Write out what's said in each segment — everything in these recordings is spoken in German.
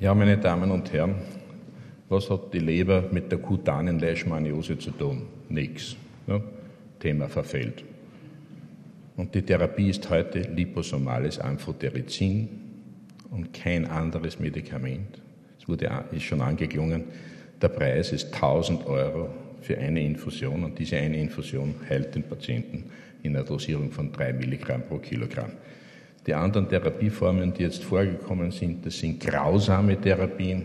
Ja, meine Damen und Herren, was hat die Leber mit der kutanen Leishmaniose zu tun? Nichts. Ja? Thema verfehlt. Und die Therapie ist heute liposomales Amphotericin und kein anderes Medikament. Es wurde, ist schon angeklungen, der Preis ist 1000 Euro für eine Infusion und diese eine Infusion heilt den Patienten in einer Dosierung von 3 Milligramm pro Kilogramm. Die anderen Therapieformen, die jetzt vorgekommen sind, das sind grausame Therapien.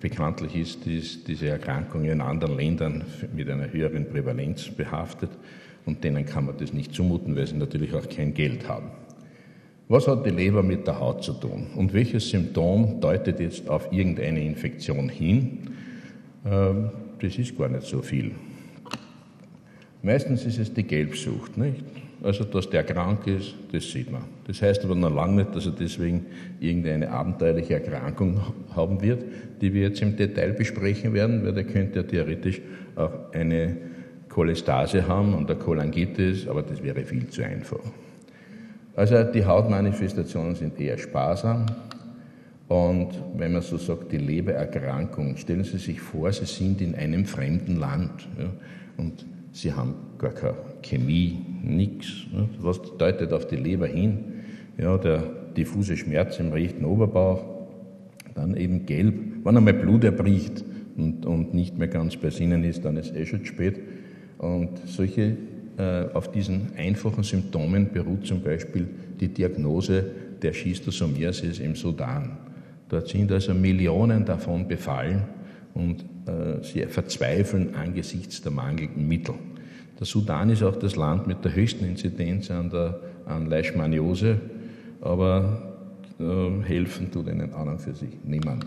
Bekanntlich ist dies, diese Erkrankung in anderen Ländern mit einer höheren Prävalenz behaftet und denen kann man das nicht zumuten, weil sie natürlich auch kein Geld haben. Was hat die Leber mit der Haut zu tun und welches Symptom deutet jetzt auf irgendeine Infektion hin? Ähm, das ist gar nicht so viel. Meistens ist es die Gelbsucht, nicht? Also, dass der krank ist, das sieht man. Das heißt aber noch lange nicht, dass er deswegen irgendeine abenteuerliche Erkrankung haben wird, die wir jetzt im Detail besprechen werden, weil der könnte ja theoretisch auch eine Cholestase haben und der Cholangitis, aber das wäre viel zu einfach. Also die Hautmanifestationen sind eher sparsam. Und wenn man so sagt, die Lebererkrankung, stellen Sie sich vor, Sie sind in einem fremden Land ja, und Sie haben gar keine Chemie, nichts. Was deutet auf die Leber hin? Ja, der diffuse Schmerz im rechten Oberbauch, dann eben gelb. Wenn einmal Blut erbricht und, und nicht mehr ganz bei Sinnen ist, dann ist es eh schon spät. Und solche, äh, auf diesen einfachen Symptomen beruht zum Beispiel die Diagnose der Schistosomiasis im Sudan. Dort sind also Millionen davon befallen und äh, sie verzweifeln angesichts der mangelnden Mittel. Der Sudan ist auch das Land mit der höchsten Inzidenz an, der, an Leishmaniose, aber äh, helfen tut ihnen an und für sich niemand.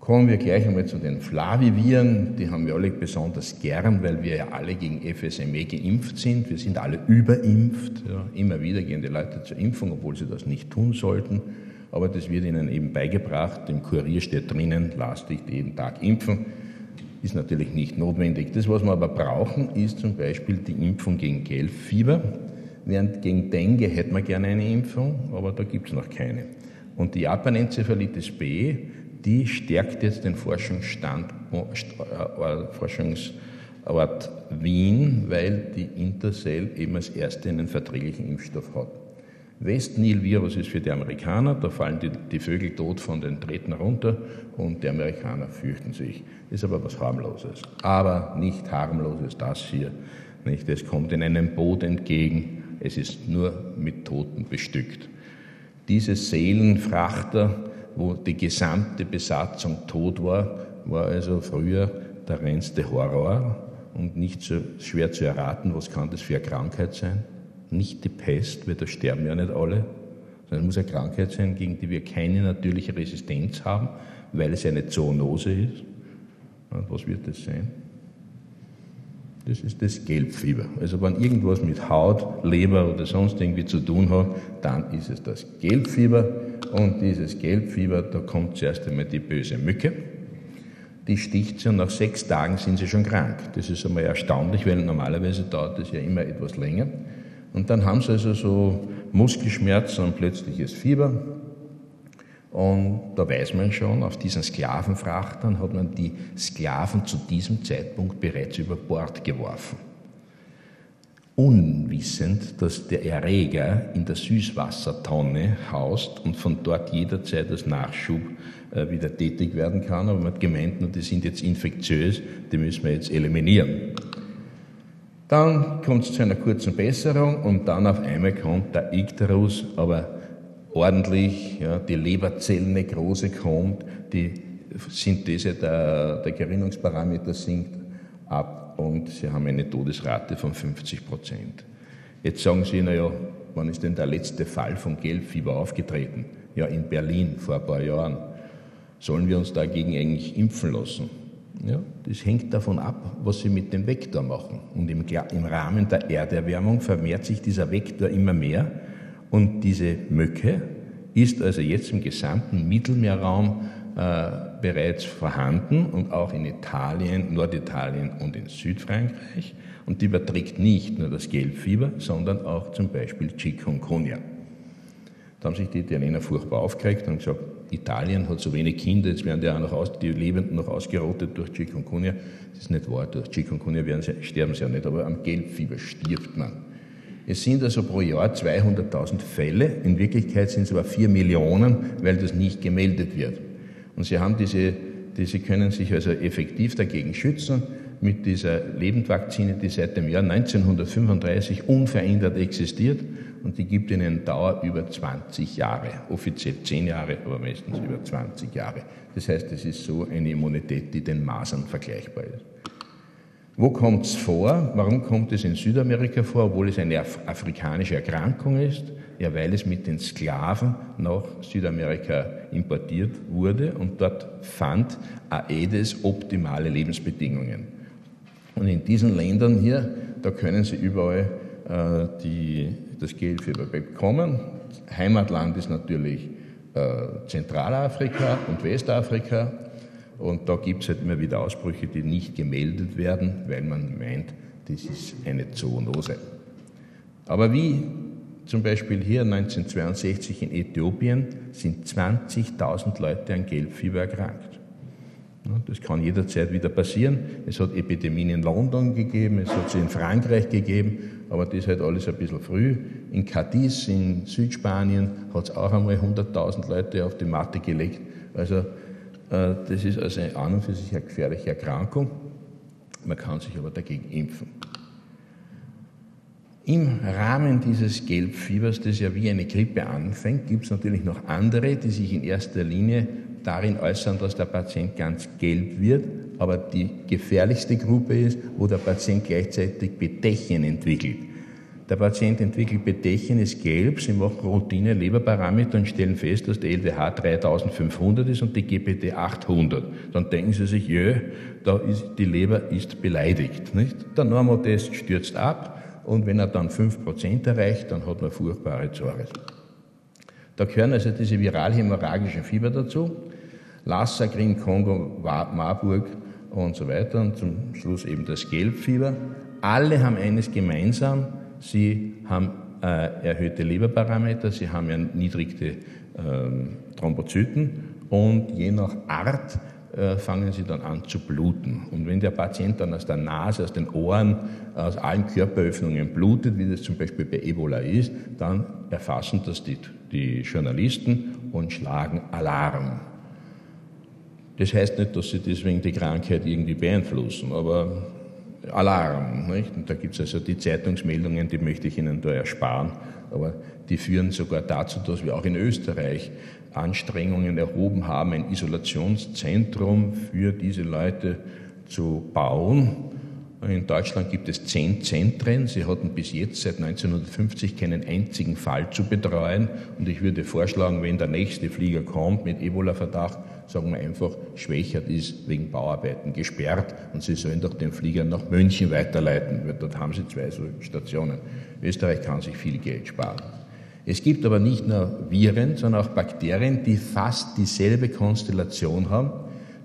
Kommen wir gleich einmal zu den Flaviviren. Die haben wir alle besonders gern, weil wir ja alle gegen FSME geimpft sind. Wir sind alle überimpft. Ja. Immer wieder gehen die Leute zur Impfung, obwohl sie das nicht tun sollten aber das wird ihnen eben beigebracht. Im Kurier steht drinnen, lass dich jeden Tag impfen. Ist natürlich nicht notwendig. Das, was wir aber brauchen, ist zum Beispiel die Impfung gegen Gelbfieber. Während gegen Dengue hätten wir gerne eine Impfung, aber da gibt es noch keine. Und die Japanenzephalitis B, die stärkt jetzt den Forschungsstand, äh, Forschungsort Wien, weil die Intercell eben als erste einen verträglichen Impfstoff hat. West-Nil-Virus ist für die Amerikaner, da fallen die, die, Vögel tot von den Treten runter und die Amerikaner fürchten sich. Ist aber was harmloses. Aber nicht harmloses das hier. Nicht? Es kommt in einem Boot entgegen, es ist nur mit Toten bestückt. Diese Seelenfrachter, wo die gesamte Besatzung tot war, war also früher der reinste Horror und nicht so schwer zu erraten, was kann das für eine Krankheit sein nicht die Pest, weil da sterben ja nicht alle, sondern es muss eine Krankheit sein, gegen die wir keine natürliche Resistenz haben, weil es eine Zoonose ist. Und was wird das sein? Das ist das Gelbfieber. Also wenn irgendwas mit Haut, Leber oder sonst irgendwie zu tun hat, dann ist es das Gelbfieber. Und dieses Gelbfieber, da kommt zuerst einmal die böse Mücke. Die sticht sie und nach sechs Tagen sind sie schon krank. Das ist einmal erstaunlich, weil normalerweise dauert das ja immer etwas länger. Und dann haben sie also so Muskelschmerzen und plötzliches Fieber. Und da weiß man schon, auf diesen Sklavenfrachtern hat man die Sklaven zu diesem Zeitpunkt bereits über Bord geworfen. Unwissend, dass der Erreger in der Süßwassertonne haust und von dort jederzeit als Nachschub äh, wieder tätig werden kann. Aber man hat gemeint, die sind jetzt infektiös, die müssen wir jetzt eliminieren. Dann kommt es zu einer kurzen Besserung und dann auf einmal kommt der Ikterus, aber ordentlich, ja, die Leberzellnekrose kommt, die Synthese der, der Gerinnungsparameter sinkt ab und sie haben eine Todesrate von 50 Prozent. Jetzt sagen Sie, naja, wann ist denn der letzte Fall von Gelbfieber aufgetreten? Ja, in Berlin vor ein paar Jahren. Sollen wir uns dagegen eigentlich impfen lassen? Ja, das hängt davon ab, was Sie mit dem Vektor machen. Und im, im Rahmen der Erderwärmung vermehrt sich dieser Vektor immer mehr. Und diese Mücke ist also jetzt im gesamten Mittelmeerraum äh, bereits vorhanden und auch in Italien, Norditalien und in Südfrankreich. Und die überträgt nicht nur das Gelbfieber, sondern auch zum Beispiel Chikungunya. Da haben sich die Italiener furchtbar aufgeregt und gesagt, Italien hat so wenig Kinder, jetzt werden die, auch noch aus, die Lebenden noch ausgerottet durch Chikungunya. Das ist nicht wahr, durch Chikungunya werden sie, sterben sie ja nicht, aber am Gelbfieber stirbt man. Es sind also pro Jahr 200.000 Fälle, in Wirklichkeit sind es aber 4 Millionen, weil das nicht gemeldet wird. Und sie haben diese, diese können sich also effektiv dagegen schützen mit dieser Lebendvakzine, die seit dem Jahr 1935 unverändert existiert und die gibt ihnen Dauer über 20 Jahre, offiziell 10 Jahre, aber meistens über 20 Jahre. Das heißt, es ist so eine Immunität, die den Masern vergleichbar ist. Wo kommt es vor? Warum kommt es in Südamerika vor, obwohl es eine afrikanische Erkrankung ist? Ja, weil es mit den Sklaven nach Südamerika importiert wurde und dort fand Aedes optimale Lebensbedingungen. Und in diesen Ländern hier, da können Sie überall äh, die, das Gelfieber bekommen. Heimatland ist natürlich äh, Zentralafrika und Westafrika. Und da gibt es halt immer wieder Ausbrüche, die nicht gemeldet werden, weil man meint, das ist eine Zoonose. Aber wie zum Beispiel hier 1962 in Äthiopien sind 20.000 Leute an Gelbfieber erkrankt. Das kann jederzeit wieder passieren. Es hat Epidemien in London gegeben, es hat sie in Frankreich gegeben, aber das ist halt alles ein bisschen früh. In Cadiz in Südspanien hat es auch einmal 100.000 Leute auf die Matte gelegt. Also äh, das ist also an und für sich eine gefährliche Erkrankung. Man kann sich aber dagegen impfen. Im Rahmen dieses Gelbfiebers, das ja wie eine Grippe anfängt, gibt es natürlich noch andere, die sich in erster Linie darin äußern, dass der Patient ganz gelb wird, aber die gefährlichste Gruppe ist, wo der Patient gleichzeitig Bedechen entwickelt. Der Patient entwickelt Bedechen, ist gelb, sie machen Routine Leberparameter und stellen fest, dass der LDH 3500 ist und die GPT 800. Dann denken sie sich, jö, da ist, die Leber ist beleidigt. Nicht? Der Normotest stürzt ab und wenn er dann 5% erreicht, dann hat man furchtbare Zores. Da gehören also diese viral-hämorrhagischen Fieber dazu. Lassa, Kongo, Marburg und so weiter und zum Schluss eben das Gelbfieber. Alle haben eines gemeinsam, Sie haben äh, erhöhte Leberparameter, Sie haben ja niedrigte ähm, Thrombozyten und je nach Art äh, fangen sie dann an zu bluten. Und wenn der Patient dann aus der Nase, aus den Ohren, aus allen Körperöffnungen blutet, wie das zum Beispiel bei Ebola ist, dann erfassen das die, die Journalisten und schlagen Alarm. Das heißt nicht, dass sie deswegen die Krankheit irgendwie beeinflussen, aber Alarm. Nicht? Und da gibt es also die Zeitungsmeldungen, die möchte ich Ihnen da ersparen, aber die führen sogar dazu, dass wir auch in Österreich Anstrengungen erhoben haben, ein Isolationszentrum für diese Leute zu bauen. In Deutschland gibt es zehn Zentren. Sie hatten bis jetzt seit 1950 keinen einzigen Fall zu betreuen. Und ich würde vorschlagen, wenn der nächste Flieger kommt mit Ebola-Verdacht, sagen wir einfach, Schwächert ist wegen Bauarbeiten gesperrt und Sie sollen doch den Flieger nach München weiterleiten, weil dort haben Sie zwei solche Stationen. Österreich kann sich viel Geld sparen. Es gibt aber nicht nur Viren, sondern auch Bakterien, die fast dieselbe Konstellation haben.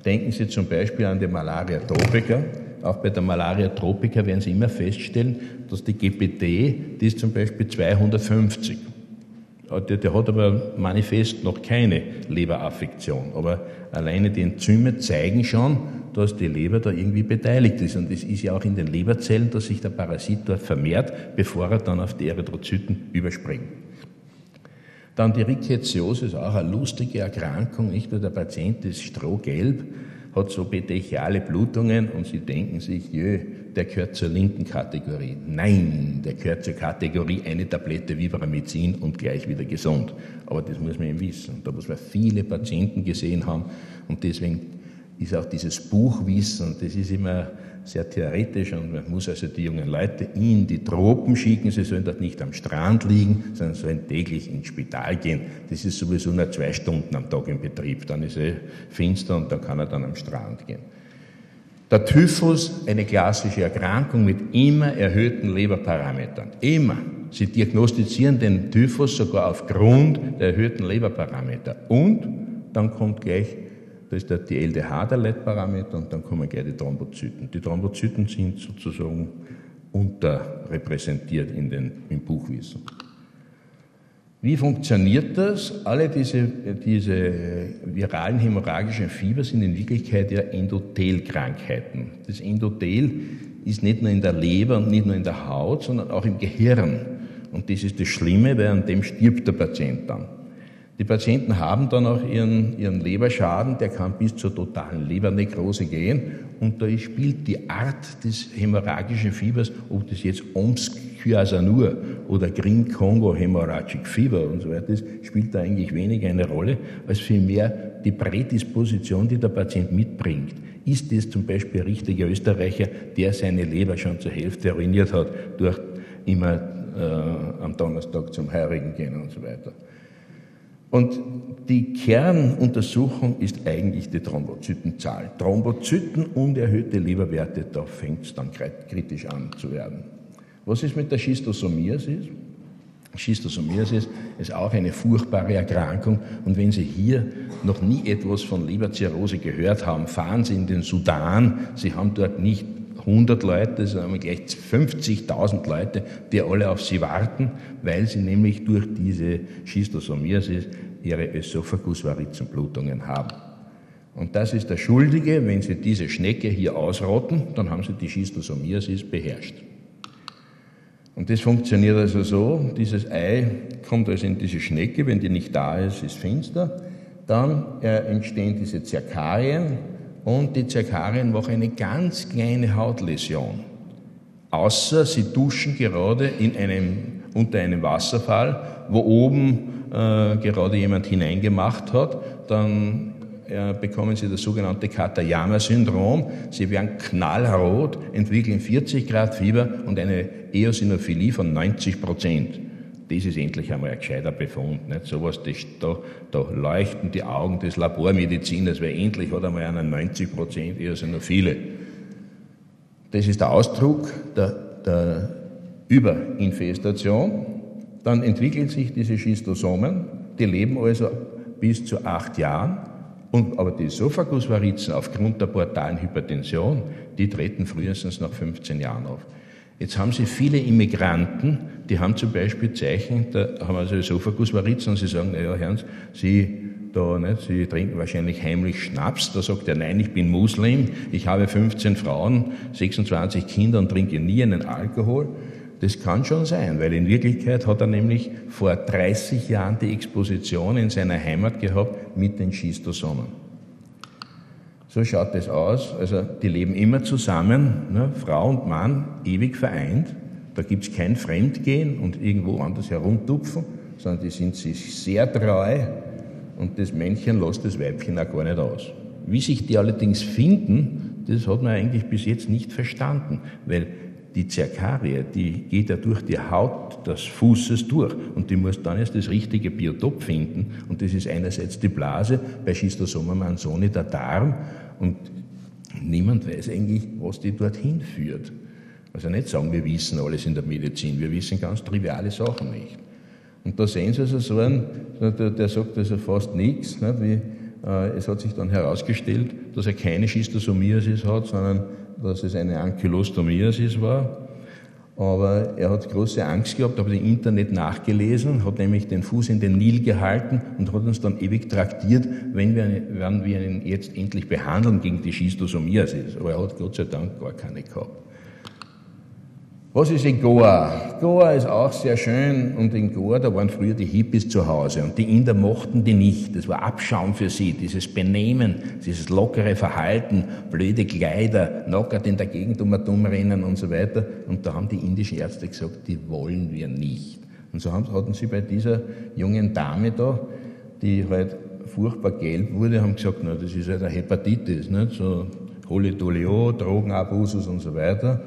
Denken Sie zum Beispiel an die Malaria tropica. Auch bei der Malaria tropica werden Sie immer feststellen, dass die GPT, die ist zum Beispiel 250. Der, der, hat aber manifest noch keine Leberaffektion. Aber alleine die Enzyme zeigen schon, dass die Leber da irgendwie beteiligt ist. Und es ist ja auch in den Leberzellen, dass sich der Parasit dort vermehrt, bevor er dann auf die Erythrozyten überspringt. Dann die Rickettsiosis auch eine lustige Erkrankung, nicht nur der Patient ist strohgelb, hat so petechiale Blutungen und Sie denken sich, jö, der gehört zur linken Kategorie. Nein, der gehört zur Kategorie eine Tablette Vibramycin und gleich wieder gesund. Aber das muss man eben wissen. Da muss man viele Patienten gesehen haben und deswegen ist auch dieses Buchwissen, das ist immer sehr theoretisch und man muss also die jungen Leute in die Tropen schicken. Sie sollen dort nicht am Strand liegen, sondern sollen täglich ins Spital gehen. Das ist sowieso nur zwei Stunden am Tag im Betrieb. Dann ist es finster und da kann er dann am Strand gehen. Der Typhus, eine klassische Erkrankung mit immer erhöhten Leberparametern. Immer. Sie diagnostizieren den Typhus sogar aufgrund der erhöhten Leberparameter. Und dann kommt gleich da ist die LDH der Leitparameter und dann kommen gleich die Thrombozyten. Die Thrombozyten sind sozusagen unterrepräsentiert in den, im Buchwissen. Wie funktioniert das? Alle diese, diese viralen hämorrhagischen Fieber sind in Wirklichkeit ja Endothelkrankheiten. Das Endothel ist nicht nur in der Leber und nicht nur in der Haut, sondern auch im Gehirn. Und das ist das Schlimme, weil an dem stirbt der Patient dann. Die Patienten haben dann auch ihren, ihren Leberschaden, der kann bis zur totalen Lebernekrose gehen. Und da spielt die Art des hämorrhagischen Fiebers, ob das jetzt Omsk-Kyasanur oder Green-Congo Hemorrhagic Fieber und so weiter ist, spielt da eigentlich weniger eine Rolle, als vielmehr die Prädisposition, die der Patient mitbringt. Ist es zum Beispiel ein richtiger Österreicher, der seine Leber schon zur Hälfte ruiniert hat, durch immer äh, am Donnerstag zum Heurigen gehen und so weiter. Und die Kernuntersuchung ist eigentlich die Thrombozytenzahl. Thrombozyten und erhöhte Leberwerte, da fängt es dann kritisch an zu werden. Was ist mit der Schistosomiasis? Schistosomiasis ist auch eine furchtbare Erkrankung. Und wenn Sie hier noch nie etwas von Leberzirrhose gehört haben, fahren Sie in den Sudan. Sie haben dort nicht 100 Leute, sondern gleich 50.000 Leute, die alle auf sie warten, weil sie nämlich durch diese Schistosomiasis ihre Ösophagusvarizenblutungen haben. Und das ist der Schuldige, wenn Sie diese Schnecke hier ausrotten, dann haben Sie die Schistosomiasis beherrscht. Und das funktioniert also so, dieses Ei kommt also in diese Schnecke, wenn die nicht da ist, ist finster, dann äh, entstehen diese Zirkarien, und die Zerkarien machen eine ganz kleine Hautläsion. Außer sie duschen gerade in einem, unter einem Wasserfall, wo oben äh, gerade jemand hineingemacht hat, dann äh, bekommen sie das sogenannte Katayama-Syndrom. Sie werden knallrot, entwickeln 40 Grad Fieber und eine Eosinophilie von 90 Prozent das ist endlich einmal ein gescheiter Befund. Nicht? Sowas, das, da, da leuchten die Augen des Labormediziners, weil endlich hat einmal einer 90 Prozent, eher sind noch viele. Das ist der Ausdruck der, der Überinfestation. Dann entwickeln sich diese Schistosomen, die leben also bis zu acht Jahren. Und, aber die Esophagusvarizen aufgrund der portalen Hypertension, die treten frühestens nach 15 Jahren auf. Jetzt haben Sie viele Immigranten, die haben zum Beispiel Zeichen, da haben also Esophagusvarizen und sie sagen, naja, Herrn, Sie da, nicht, Sie trinken wahrscheinlich heimlich Schnaps. Da sagt er, nein, ich bin Muslim, ich habe 15 Frauen, 26 Kinder und trinke nie einen Alkohol. Das kann schon sein, weil in Wirklichkeit hat er nämlich vor 30 Jahren die Exposition in seiner Heimat gehabt mit den Schistosomen. So schaut es aus. Also die leben immer zusammen, ne? Frau und Mann ewig vereint. Da gibt es kein Fremdgehen und irgendwo anders herumtupfen, sondern die sind sich sehr treu und das Männchen lässt das Weibchen auch gar nicht aus. Wie sich die allerdings finden, das hat man eigentlich bis jetzt nicht verstanden, weil die Zerkarie, die geht ja durch die Haut des Fußes durch und die muss dann erst das richtige Biotop finden und das ist einerseits die Blase, bei Schistosoma manzoni der Darm und niemand weiß eigentlich, was die dorthin führt. Also nicht sagen, wir wissen alles in der Medizin, wir wissen ganz triviale Sachen nicht. Und da sehen Sie also so einen, der, der sagt also fast nichts, nicht? wie äh, es hat sich dann herausgestellt, dass er keine Schistosomiasis hat, sondern dass es eine Ankylostomiasis war. Aber er hat große Angst gehabt, habe im Internet nachgelesen, hat nämlich den Fuß in den Nil gehalten und hat uns dann ewig traktiert, wenn wir, werden wir ihn jetzt endlich behandeln gegen die Schistosomiasis. Aber er hat Gott sei Dank gar keine gehabt. Was ist in Goa? Goa ist auch sehr schön und in Goa, da waren früher die Hippies zu Hause und die Inder mochten die nicht. Das war Abschaum für sie, dieses Benehmen, dieses lockere Verhalten, blöde Kleider, knockert in der Gegend um rennen und so weiter. Und da haben die indischen Ärzte gesagt, die wollen wir nicht. Und so hatten sie bei dieser jungen Dame da, die halt furchtbar gelb wurde, haben gesagt, na, das ist halt eine Hepatitis, nicht? so Holidolio, Drogenabusus und so weiter.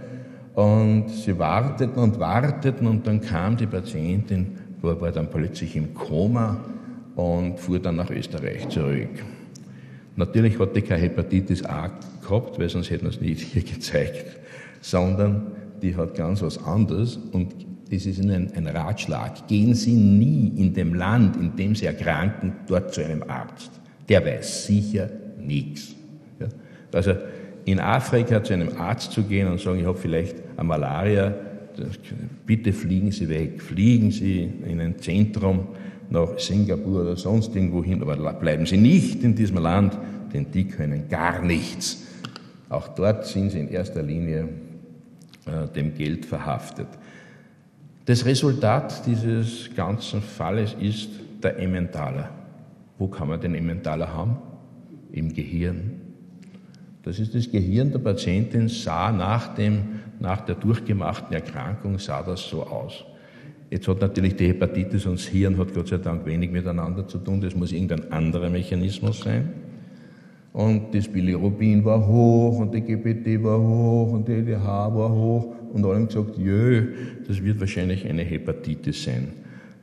Und sie warteten und warteten und dann kam die Patientin, war, dann plötzlich im Koma und fuhr dann nach Österreich zurück. Natürlich hat die keine Hepatitis A gehabt, weil sonst hätten wir es nicht hier gezeigt, sondern die hat ganz was anderes und das ist Ihnen ein Ratschlag. Gehen Sie nie in dem Land, in dem Sie erkranken, dort zu einem Arzt. Der weiß sicher nichts. Ja? Also in Afrika zu einem Arzt zu gehen und sagen, ich habe vielleicht eine Malaria, bitte fliegen Sie weg, fliegen Sie in ein Zentrum nach Singapur oder sonst irgendwo hin, aber bleiben Sie nicht in diesem Land, denn die können gar nichts. Auch dort sind sie in erster Linie äh, dem Geld verhaftet. Das Resultat dieses ganzen Falles ist der Emmentaler. Wo kann man den Emmentaler haben? Im Gehirn. Das ist das Gehirn der Patientin, sah nach, dem, nach der durchgemachten Erkrankung, sah das so aus. Jetzt hat natürlich die Hepatitis und das Hirn hat Gott sei Dank wenig miteinander zu tun, das muss irgendein anderer Mechanismus sein. Und das Bilirubin war hoch und die GPT war hoch und die EDH war hoch und alle haben gesagt, jö, das wird wahrscheinlich eine Hepatitis sein.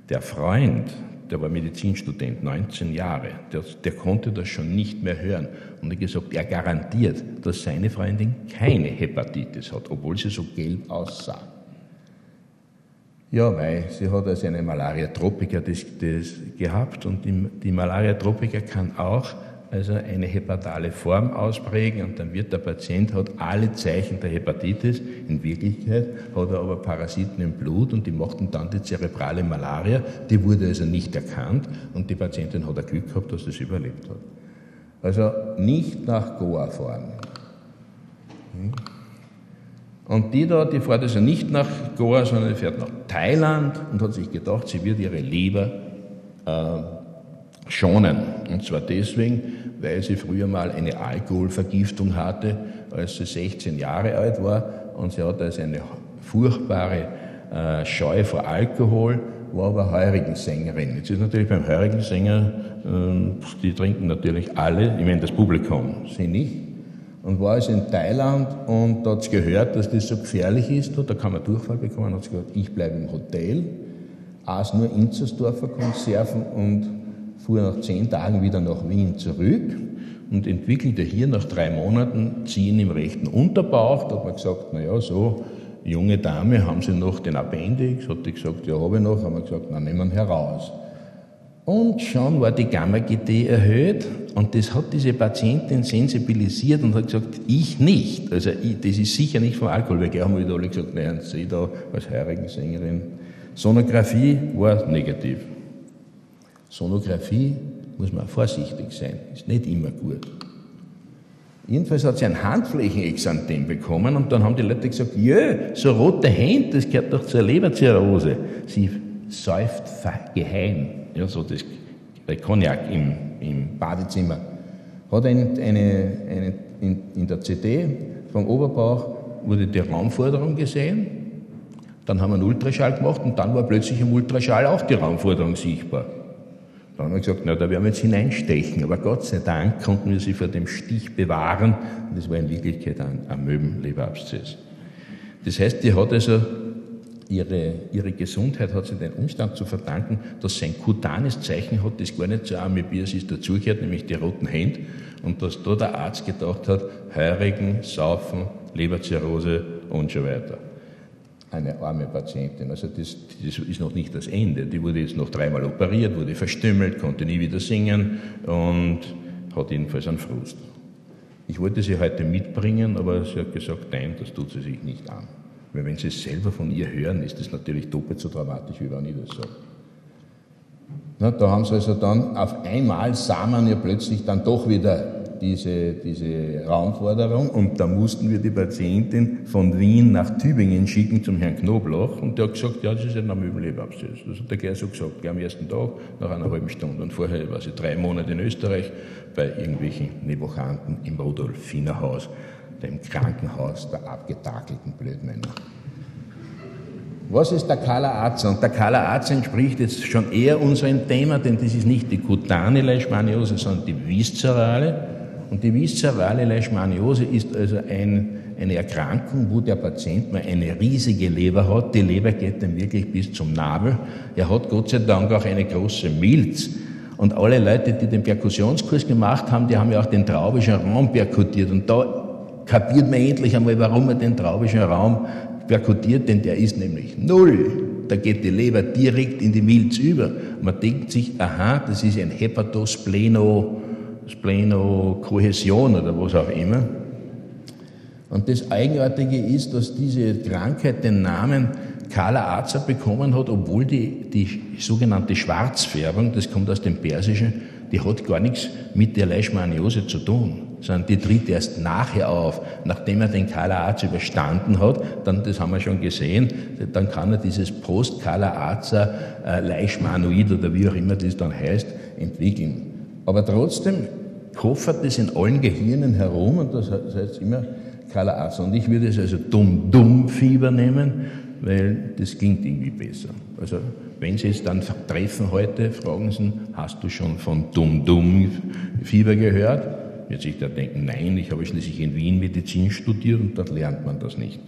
Der Freund, der war Medizinstudent, 19 Jahre, der, der konnte das schon nicht mehr hören. Und hat gesagt, er garantiert, dass seine Freundin keine Hepatitis hat, obwohl sie so gelb aussah. Ja, weil sie hat also eine Malaria tropica das, das gehabt. Und die, die Malaria tropica kann auch also eine hepatale Form ausprägen und dann wird der Patient hat alle Zeichen der Hepatitis. In Wirklichkeit hat er aber Parasiten im Blut und die machten dann die zerebrale Malaria. Die wurde also nicht erkannt und die Patientin hat ein Glück gehabt, dass das überlebt hat. Also nicht nach Goa fahren. Hm? Und die da, die fährt also nicht nach Goa, sondern die fährt nach Thailand und hat sich gedacht, sie wird ihre Leber äh, schonen. Und zwar deswegen, weil sie früher mal eine Alkoholvergiftung hatte, als sie 16 Jahre alt war. Und sie hatte also eine furchtbare äh, Scheu vor Alkohol, war aber heurigen Sängerin. Jetzt ist natürlich beim heurigen Sänger, äh, die trinken natürlich alle, ich meine das Publikum, sie nicht. Und war also in Thailand und hat sie gehört, dass das so gefährlich ist, da kann man Durchfall bekommen, hat sie gesagt, ich bleibe im Hotel, aß nur Inzersdorfer Konserven und fuhr nach zehn Tagen wieder nach Wien zurück und entwickelte hier nach drei Monaten Ziehen im rechten Unterbauch. Da hat man gesagt, na ja, so, junge Dame, haben Sie noch den Appendix? Hat die gesagt, ja, habe ich noch. Haben wir gesagt, na, nehmen wir heraus. Und schon war die Gamma-GT erhöht und das hat diese Patientin sensibilisiert und hat gesagt, ich nicht. Also ich, das ist sicher nicht vom Alkohol, weil gleich haben wieder alle gesagt, nein, Sie da als heurigen Sängerin. Sonographie war negativ. Sonographie muss man vorsichtig sein, ist nicht immer gut. Jedenfalls hat sie ein Handflächenexanthem bekommen und dann haben die Leute gesagt, jö, so rote Hände, das gehört doch zur Leberzirrhose. Sie säuft geheim, ja, so das Cognac im, im Badezimmer. Hat eine, eine, eine in, in der CD vom Oberbauch wurde die Raumforderung gesehen, dann haben wir einen Ultraschall gemacht und dann war plötzlich im Ultraschall auch die Raumforderung sichtbar. Dann haben wir gesagt, na, da werden wir jetzt hineinstechen. Aber Gott sei Dank konnten wir sie vor dem Stich bewahren. Und das war in Wirklichkeit ein Amöbenleberabszess. Das heißt, die hat also ihre, ihre Gesundheit hat sie den Umstand zu verdanken, dass sie ein kutanes Zeichen hat, das gar nicht zur Amoebiasis dazugehört, nämlich die roten Hände. Und dass da der Arzt gedacht hat, Heurigen, Saufen, Leberzirrhose und so weiter eine arme Patientin. Also das, das, ist noch nicht das Ende. Die wurde jetzt noch dreimal operiert, wurde verstümmelt, konnte nie wieder singen und hat jedenfalls einen Frust. Ich wollte sie heute mitbringen, aber sie hat gesagt, nein, das tut sie sich nicht an. Weil wenn sie es selber von ihr hören, ist das natürlich doppelt so dramatisch, wie wenn ich das sage. Na, da haben sie also dann auf einmal sah man ja plötzlich dann doch wieder diese, diese Raumforderung und da mussten wir die Patientin von Wien nach Tübingen schicken zum Herrn Knobloch und der hat gesagt, ja, das ist ein Amöbenleberabszess. Das hat der gleich so gesagt, am ersten Tag, nach einer halben Stunde. Und vorher war sie drei Monate in Österreich bei irgendwelchen Nevochanten im Rudolfinerhaus, dem Krankenhaus der abgetakelten Blödmänner. Was ist der Kala Aza? Und der Kala Aza entspricht jetzt schon eher unserem Thema, denn das ist nicht die kutane Leishmaniose, sondern die viszerale. Und die viszerale Leishmaniose ist also ein, eine Erkrankung, wo der Patient mal eine riesige Leber hat. Die Leber geht dann wirklich bis zum Nabel. Er hat Gott sei Dank auch eine große Milz. Und alle Leute, die den Perkussionskurs gemacht haben, die haben ja auch den traubischen Raum perkutiert. Und da kapiert man endlich einmal, warum man den traubischen Raum perkutiert, denn der ist nämlich null. Da geht die Leber direkt in die Milz über. Man denkt sich, aha, das ist ein Hepatospleno Splenokohäsion oder was auch immer. Und das Eigenartige ist, dass diese Krankheit den Namen Kala Aza bekommen hat, obwohl die, die sogenannte Schwarzfärbung, das kommt aus dem Persischen, die hat gar nichts mit der Leishmaniose zu tun, sondern die tritt erst nachher auf, nachdem er den Kala Aza überstanden hat, dann, das haben wir schon gesehen, dann kann er dieses Post-Kala Aza äh, Leishmanoid oder wie auch immer das dann heißt, entwickeln. Aber trotzdem koffert das in allen Gehirnen herum und das heißt immer Kala Aza. Und ich würde es also Dumm-Dumm-Fieber nehmen, weil das klingt irgendwie besser. Also wenn Sie es dann treffen heute, fragen Sie, hast du schon von Dumm-Dumm-Fieber gehört? Wird sich da denken, nein, ich habe schließlich in Wien Medizin studiert und dort lernt man das nicht.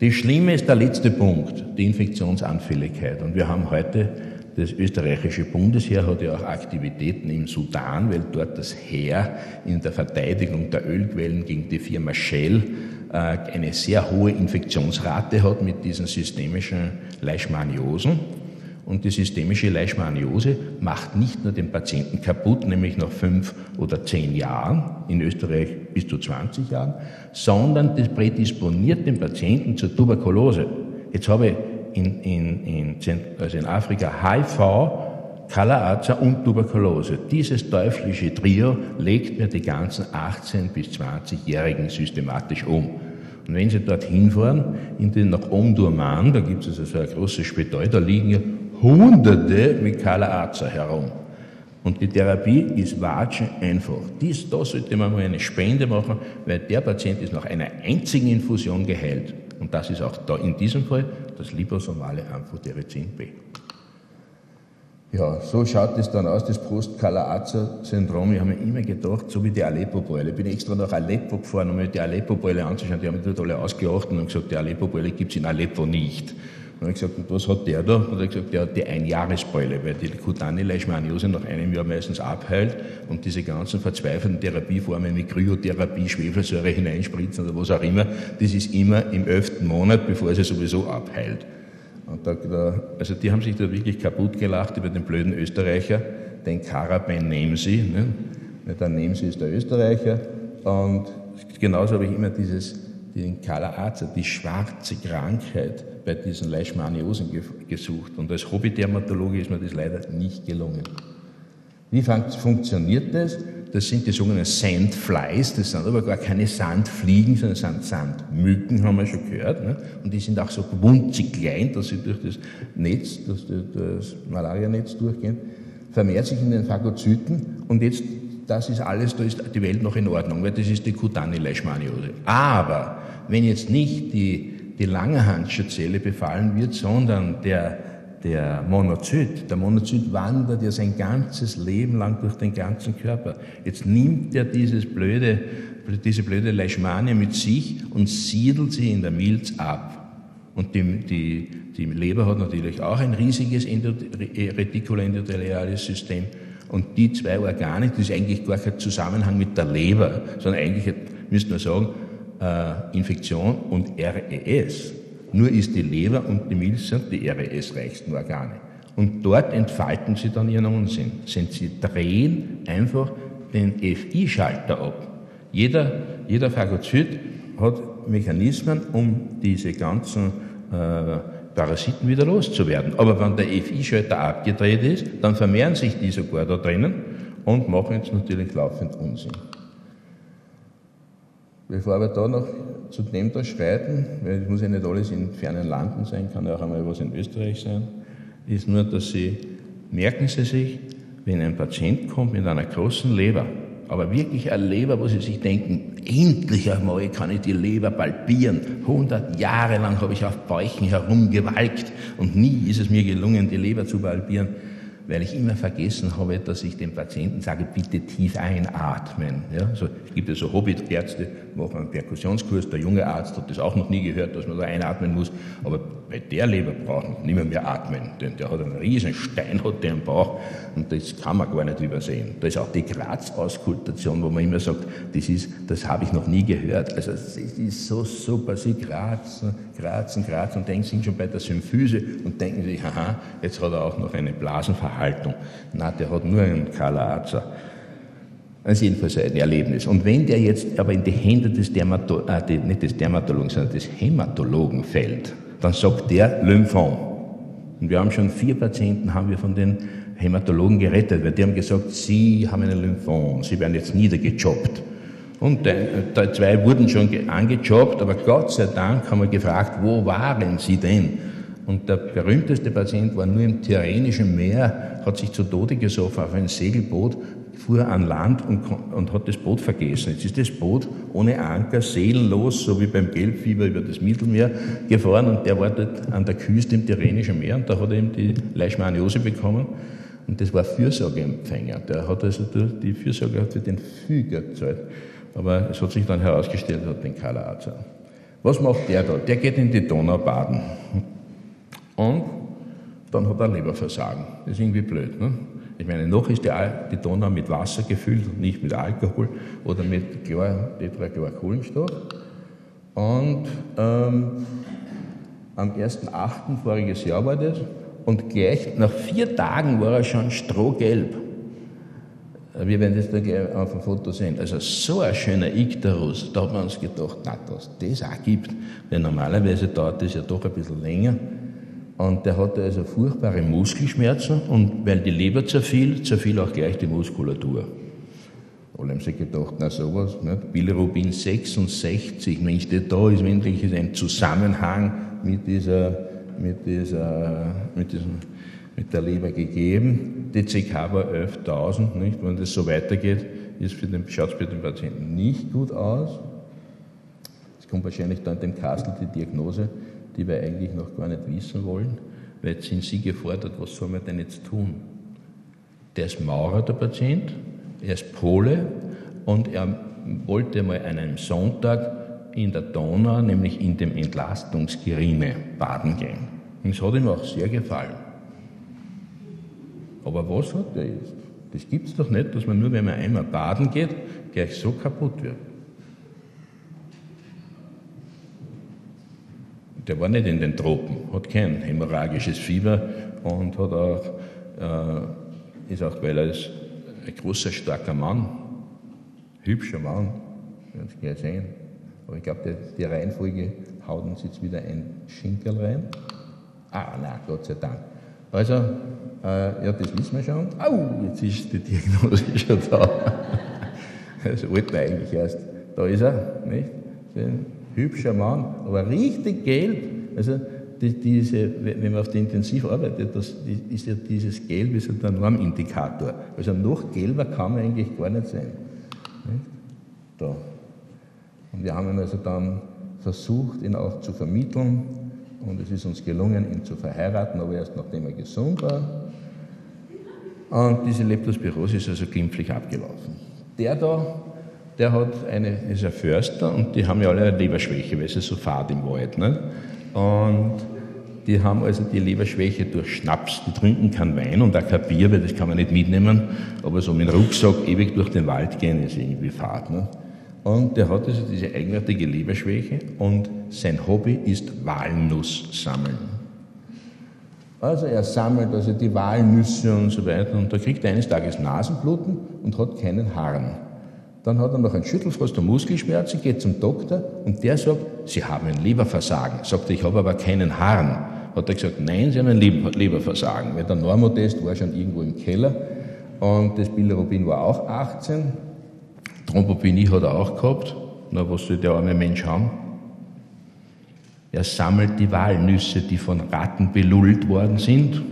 Das Schlimme ist der letzte Punkt, die Infektionsanfälligkeit. Und wir haben heute das österreichische Bundesheer hat ja auch Aktivitäten im Sudan, weil dort das Heer in der Verteidigung der Ölquellen gegen die Firma Shell äh, eine sehr hohe Infektionsrate hat mit diesen systemischen Leishmaniosen. Und die systemische Leishmaniose macht nicht nur den Patienten kaputt, nämlich nach fünf oder zehn Jahren, in Österreich bis zu 20 Jahren, sondern das prädisponiert den Patienten zur Tuberkulose. Jetzt habe ich in, in, in, also in Afrika HIV, Kala-Aza und Tuberkulose. Dieses teuflische Trio legt mir die ganzen 18- bis 20-Jährigen systematisch um. Und wenn Sie dort hinfahren, in den, nach Omdurman, da gibt es also so ein großes Spital, da liegen ja Hunderte mit Kala-Aza herum. Und die Therapie ist watschen einfach. Dies, da sollte man mal eine Spende machen, weil der Patient ist nach einer einzigen Infusion geheilt. Und das ist auch da in diesem Fall das liposomale Amphotericin B. Ja, so schaut es dann aus, das Post-Kala-Aza-Syndrom. Ich habe mir immer gedacht, so wie die Aleppo-Beule. Ich bin extra nach Aleppo gefahren, um mir die Aleppo-Beule anzuschauen. Die haben mich dort alle ausgeachtet und gesagt, die Aleppo-Beule gibt es in Aleppo nicht. Und ich gesagt, und was hat der da? Und er hat gesagt, der hat die Einjahresbeule, weil die kutane Leishmaniose nach einem Jahr meistens abheilt und diese ganzen verzweifelten Therapieformen wie Kryotherapie, Schwefelsäure hineinspritzen oder was auch immer, das ist immer im elften Monat, bevor sie sowieso abheilt. Und da, da, also die haben sich da wirklich kaputt gelacht über den blöden Österreicher, den Karaben nehmen sie. Ne? Dann nehmen sie ist der Österreicher. Und genauso habe ich immer dieses, den Kala-Aza, die schwarze Krankheit, bei diesen Leishmaniosen gesucht. Und als Hobbydermatologe ist mir das leider nicht gelungen. Wie funktioniert das? Das sind die sogenannten Sandflies, das sind aber gar keine Sandfliegen, sondern sind Sandmücken, haben wir schon gehört. Ne? Und die sind auch so wunzig klein, dass sie durch das Netz, das, das Malarianetz durchgehen, vermehrt sich in den Phagozyten. Und jetzt, das ist alles, da ist die Welt noch in Ordnung, weil das ist die Cutani-Leishmaniose. Aber wenn jetzt nicht die die Langerhansche Zelle befallen wird, sondern der, der Monozyt. Der Monozyt wandert ja sein ganzes Leben lang durch den ganzen Körper. Jetzt nimmt er dieses blöde, diese blöde Leishmania mit sich und siedelt sie in der Milz ab. Und die, die, die Leber hat natürlich auch ein riesiges retikuloendotheliales System. Und die zwei Organe, das ist eigentlich gar kein Zusammenhang mit der Leber, sondern eigentlich müsste man sagen, äh, Infektion und RES. Nur ist die Leber und die Milz sind die RES-reichsten Organe. Und dort entfalten sie dann ihren Unsinn. Sie drehen einfach den FI-Schalter ab. Jeder, jeder Phagozyt hat Mechanismen, um diese ganzen äh, Parasiten wieder loszuwerden. Aber wenn der FI-Schalter abgedreht ist, dann vermehren sich die sogar da drinnen und machen jetzt natürlich laufend Unsinn. Bevor wir da noch zu dem da schreiten, weil es muss ja nicht alles in fernen Landen sein, kann ja auch einmal was in Österreich sein, ist nur, dass Sie, merken Sie sich, wenn ein Patient kommt mit einer großen Leber, aber wirklich eine Leber, wo Sie sich denken, endlich einmal kann ich die Leber palpieren. 100 Jahre lang habe ich auf Bäuchen herumgewalkt und nie ist es mir gelungen, die Leber zu palpieren weil ich immer vergessen habe, dass ich dem Patienten sage, bitte tief einatmen. Ja, so, gibt ja so Hobbyärzte, machen einen Perkussionskurs, der junge Arzt hat das auch noch nie gehört, dass man da einatmen muss, aber bei der Leber braucht man nicht mehr, mehr atmen, denn der hat einen riesen Stein hat der im Bauch und das kann man gar nicht übersehen. Da ist auch die Graz-Auskultation, wo man immer sagt, das ist, das habe ich noch nie gehört. Also es ist so super, sie kratzen, kratzen, kratzen und denken, sind schon bei der Symphyse und denken sich, haha, jetzt hat er auch noch eine Blasenverhaltung. Na, der hat nur einen Kala-Aza. Das ist jedenfalls ein Erlebnis. Und wenn der jetzt aber in die Hände des Dermato äh, nicht des Dermatologen, sondern des Hämatologen fällt, dann sagt der Lymphom. Und wir haben schon vier Patienten haben wir von den Hämatologen gerettet, weil die haben gesagt, sie haben einen Lymphom, sie werden jetzt niedergejobbt. Und die zwei wurden schon angejobbt, aber Gott sei Dank haben wir gefragt, wo waren sie denn? Und der berühmteste Patient war nur im Tyrrhenischen Meer, hat sich zu Tode gesoffen auf ein Segelboot, fuhr an Land und, und hat das Boot vergessen. Jetzt ist das Boot ohne Anker, seelenlos, so wie beim Gelbfieber über das Mittelmeer gefahren und der war dort an der Küste im Tyrrhenischen Meer und da hat er eben die Leishmaniose bekommen. Und das war Fürsorgeempfänger. Der hat also die Fürsorge für den Füger gezahlt. Aber es hat sich dann herausgestellt, er hat den Kala-Aza. Was macht der da? Der geht in die Donau baden. Und dann hat er Leberversagen. Das ist irgendwie blöd. Ne? Ich meine, noch ist die, die Donau mit Wasser gefüllt und nicht mit Alkohol oder mit Chlor, Tetrachlorkohlenstoff. Und ähm, am 1.8. voriges Jahr war das. Und gleich nach vier Tagen war er schon strohgelb. Wir werden das da gleich auf dem Foto sehen. Also so ein schöner Ikterus, da hat man uns gedacht, na, dass das auch gibt. Denn normalerweise dauert das ja doch ein bisschen länger. Und der hatte also furchtbare Muskelschmerzen und weil die Leber zerfiel, zerfiel auch gleich die Muskulatur. Alle haben sich gedacht, na sowas, ne? Bilirubin 66, Mensch, da ist endlich ein Zusammenhang mit dieser, mit dieser, mit diesem, mit der Leber gegeben. DCK war 11.000, nicht? Wenn das so weitergeht, schaut es für den Patienten nicht gut aus. Es kommt wahrscheinlich dann dem Kastel die Diagnose, die wir eigentlich noch gar nicht wissen wollen, weil jetzt sind Sie gefordert, was soll man denn jetzt tun? Der ist Maurer, der Patient, er ist Pole und er wollte mal an einem Sonntag in der Donau, nämlich in dem Entlastungsgerine, baden gehen. Und es hat ihm auch sehr gefallen. Aber was hat er jetzt? Das gibt es doch nicht, dass man nur, wenn man einmal baden geht, gleich so kaputt wird. Der war nicht in den Tropen, hat kein hämorrhagisches Fieber und hat auch, äh, ist auch, weil er ist ein großer, starker Mann, hübscher Mann, Sie gleich sehen. Aber ich glaube, die, Reihenfolge haut uns jetzt wieder ein Schinkel rein. Ah, na, Gott sei Dank. Also, äh, ja, das wissen wir schon. Au, jetzt ist die Diagnose schon da. Das wollten wir eigentlich erst. Da ist er, nicht? Hübscher Mann, aber richtig gelb. Also die, diese, wenn man auf die intensiv arbeitet, das ist ja dieses Gelb ist ja der Normindikator. Also noch gelber kann man eigentlich gar nicht sein. Da. Und wir haben ihn also dann versucht, ihn auch zu vermitteln. Und es ist uns gelungen, ihn zu verheiraten, aber erst nachdem er gesund war. Und diese Leptospirose ist also glimpflich abgelaufen. Der da der hat eine, ist ein Förster und die haben ja alle eine Leberschwäche, weil es ist so fad im Wald. Ne? Und die haben also die Leberschwäche durch Schnaps, die trinken kein Wein und auch kein Bier, weil das kann man nicht mitnehmen, aber so mit dem Rucksack ewig durch den Wald gehen ist irgendwie fad. Ne? Und der hat also diese eigenartige Leberschwäche und sein Hobby ist Walnuss sammeln. Also er sammelt also die Walnüsse und so weiter und da kriegt er eines Tages Nasenbluten und hat keinen Harn. Dann hat er noch einen Schüttelfrost und Muskelschmerzen, geht zum Doktor und der sagt, Sie haben ein Leberversagen. Sagt ich habe aber keinen Harn. Hat er gesagt, nein, Sie haben ein Leberversagen. Weil der Normotest war schon irgendwo im Keller und das Bilirubin war auch 18. Thrombopinie hat er auch gehabt. Na, was soll der arme Mensch haben? Er sammelt die Walnüsse, die von Ratten belullt worden sind.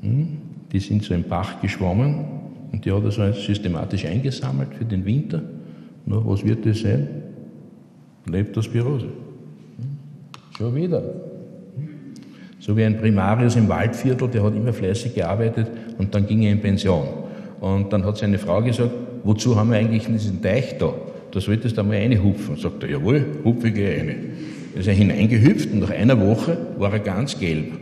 Hm? Die sind so im Bach geschwommen und die hat er so systematisch eingesammelt für den Winter. Na, was wird das sein? Leptospirose. Schon wieder. So wie ein Primarius im Waldviertel, der hat immer fleißig gearbeitet und dann ging er in Pension. Und dann hat seine Frau gesagt, wozu haben wir eigentlich diesen Teich da? Da solltest du einmal reinhupfen. Sagt er, jawohl, hupfe ich rein. Da ist er hineingehüpft und nach einer Woche war er ganz gelb.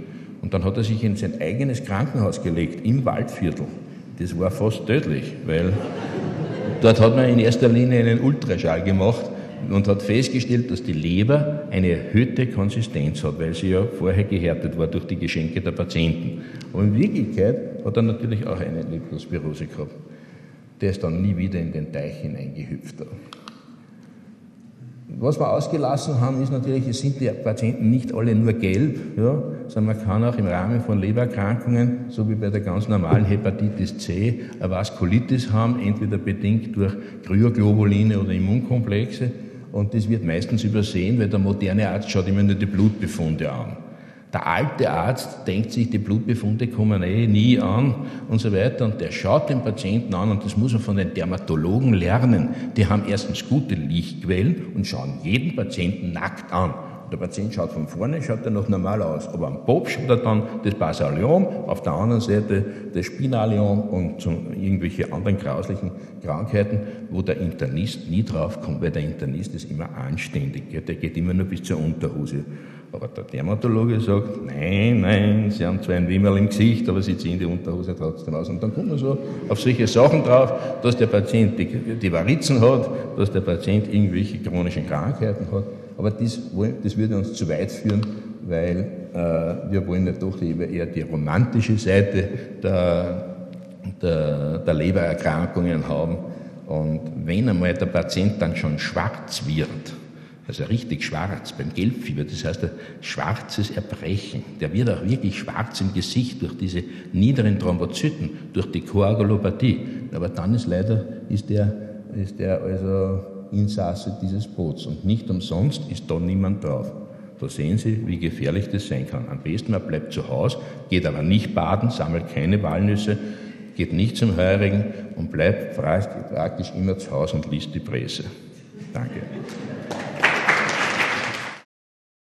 Und dann hat er sich in sein eigenes Krankenhaus gelegt, im Waldviertel das war fast tödlich, weil dort hat man in erster Linie einen Ultraschall gemacht und hat festgestellt, dass die Leber eine erhöhte Konsistenz hat, weil sie ja vorher gehärtet war durch die Geschenke der Patienten. Aber in Wirklichkeit hat er natürlich auch eine Leptospirose gehabt. der ist dann nie wieder in den Teich hineingehüpft. Was wir ausgelassen haben, ist natürlich, es sind die Patienten nicht alle nur gelb, ja, sondern man kann auch im Rahmen von Lebererkrankungen, so wie bei der ganz normalen Hepatitis C, eine Vaskulitis haben, entweder bedingt durch Kryoglobuline oder Immunkomplexe. Und das wird meistens übersehen, weil der moderne Arzt schaut immer nur die Blutbefunde an. Der alte Arzt denkt sich, die Blutbefunde kommen eh nie an und so weiter. Und der schaut den Patienten an und das muss man von den Dermatologen lernen. Die haben erstens gute Lichtquellen und schauen jeden Patienten nackt an. Der Patient schaut von vorne, schaut er noch normal aus. Aber am Bob schaut er dann das Basaliom, auf der anderen Seite das Spinaliom und irgendwelche anderen grauslichen Krankheiten, wo der Internist nie draufkommt, weil der Internist ist immer anständig. Der geht immer nur bis zur Unterhose. Aber der Dermatologe sagt, nein, nein, Sie haben zwar ein Wimmerl im Gesicht, aber Sie ziehen die Unterhose trotzdem aus. Und dann kommt man so auf solche Sachen drauf, dass der Patient die, die Varizen hat, dass der Patient irgendwelche chronischen Krankheiten hat. Aber das, das würde uns zu weit führen, weil äh, wir wollen ja doch eher die romantische Seite der, der, der Lebererkrankungen haben. Und wenn einmal der Patient dann schon schwarz wird, also richtig schwarz beim Gelbfieber, das heißt ein schwarzes Erbrechen. Der wird auch wirklich schwarz im Gesicht durch diese niederen Thrombozyten, durch die Koagulopathie. Aber dann ist leider, ist der, ist der also Insasse dieses Boots und nicht umsonst ist da niemand drauf. Da sehen Sie, wie gefährlich das sein kann. Am besten man bleibt zu Hause, geht aber nicht baden, sammelt keine Walnüsse, geht nicht zum Heurigen und bleibt praktisch immer zu Hause und liest die Presse. Danke.